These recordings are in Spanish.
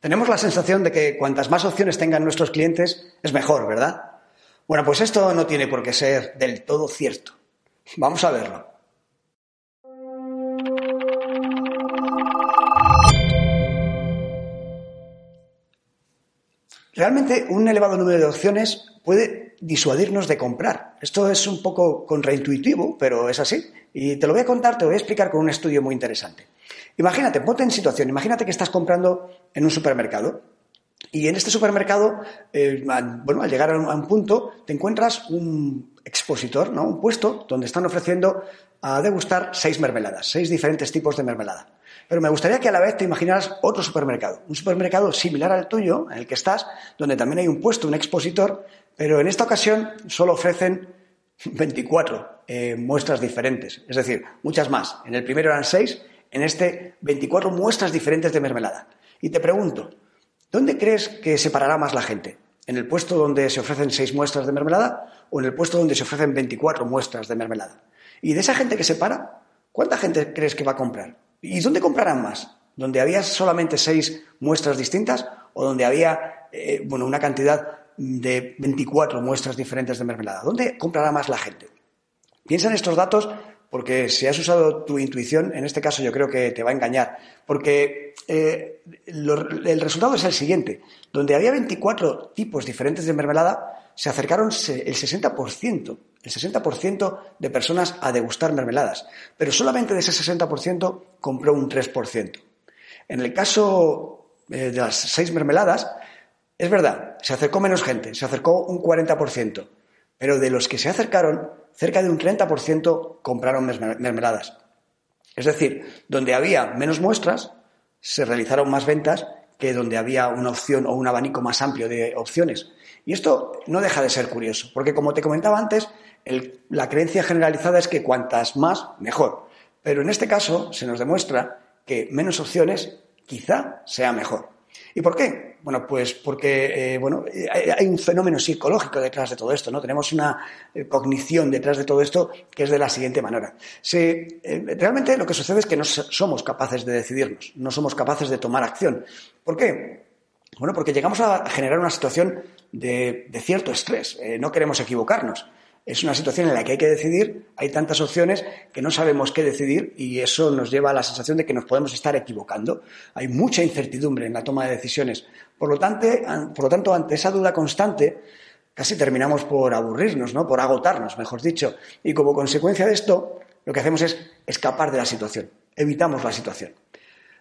Tenemos la sensación de que cuantas más opciones tengan nuestros clientes es mejor, ¿verdad? Bueno, pues esto no tiene por qué ser del todo cierto. Vamos a verlo. Realmente un elevado número de opciones puede disuadirnos de comprar. Esto es un poco contraintuitivo, pero es así. Y te lo voy a contar, te lo voy a explicar con un estudio muy interesante. Imagínate, ponte en situación, imagínate que estás comprando en un supermercado y en este supermercado, eh, bueno, al llegar a un, punto, te encuentras un expositor, ¿no? Un puesto donde están ofreciendo a degustar seis mermeladas, seis diferentes tipos de mermelada. Pero me gustaría que a la vez te imaginaras otro supermercado, un supermercado similar al tuyo, en el que estás, donde también hay un puesto, un expositor, pero en esta ocasión solo ofrecen 24 eh, muestras diferentes, es decir, muchas más. En el primero eran seis, en este 24 muestras diferentes de mermelada. Y te pregunto, ¿dónde crees que se parará más la gente? ¿En el puesto donde se ofrecen seis muestras de mermelada o en el puesto donde se ofrecen 24 muestras de mermelada? Y de esa gente que se para, ¿cuánta gente crees que va a comprar? ¿Y dónde comprarán más? ¿Donde había solamente seis muestras distintas o donde había eh, bueno, una cantidad de 24 muestras diferentes de mermelada? ¿Dónde comprará más la gente? Piensa en estos datos porque si has usado tu intuición, en este caso yo creo que te va a engañar, porque eh, el resultado es el siguiente. Donde había 24 tipos diferentes de mermelada, se acercaron el 60% el 60% de personas a degustar mermeladas, pero solamente de ese 60% compró un 3%. En el caso eh, de las seis mermeladas, es verdad, se acercó menos gente, se acercó un 40%, pero de los que se acercaron, cerca de un 30% compraron mermeladas. Es decir, donde había menos muestras, se realizaron más ventas que donde había una opción o un abanico más amplio de opciones. Y esto no deja de ser curioso, porque como te comentaba antes, la creencia generalizada es que cuantas más, mejor. Pero en este caso se nos demuestra que menos opciones quizá sea mejor. ¿Y por qué? Bueno, pues porque eh, bueno, hay un fenómeno psicológico detrás de todo esto, ¿no? Tenemos una eh, cognición detrás de todo esto que es de la siguiente manera. Eh, realmente lo que sucede es que no somos capaces de decidirnos, no somos capaces de tomar acción. ¿Por qué? Bueno, porque llegamos a generar una situación de cierto estrés. no queremos equivocarnos es una situación en la que hay que decidir, hay tantas opciones que no sabemos qué decidir y eso nos lleva a la sensación de que nos podemos estar equivocando. Hay mucha incertidumbre en la toma de decisiones. Por lo tanto, por lo tanto ante esa duda constante, casi terminamos por aburrirnos, ¿no? por agotarnos, mejor dicho. Y como consecuencia de esto, lo que hacemos es escapar de la situación, evitamos la situación.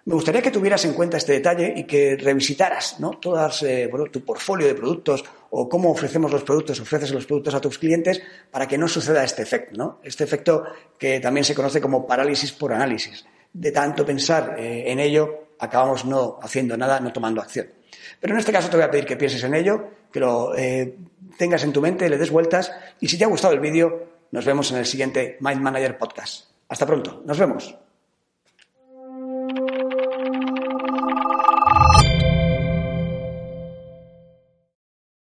Me gustaría que tuvieras en cuenta este detalle y que revisitaras ¿no? Eh, tu portfolio de productos o cómo ofrecemos los productos, ofreces los productos a tus clientes para que no suceda este efecto, ¿no? Este efecto que también se conoce como parálisis por análisis. De tanto pensar eh, en ello, acabamos no haciendo nada, no tomando acción. Pero en este caso te voy a pedir que pienses en ello, que lo eh, tengas en tu mente, le des vueltas y si te ha gustado el vídeo, nos vemos en el siguiente Mind Manager Podcast. Hasta pronto, nos vemos.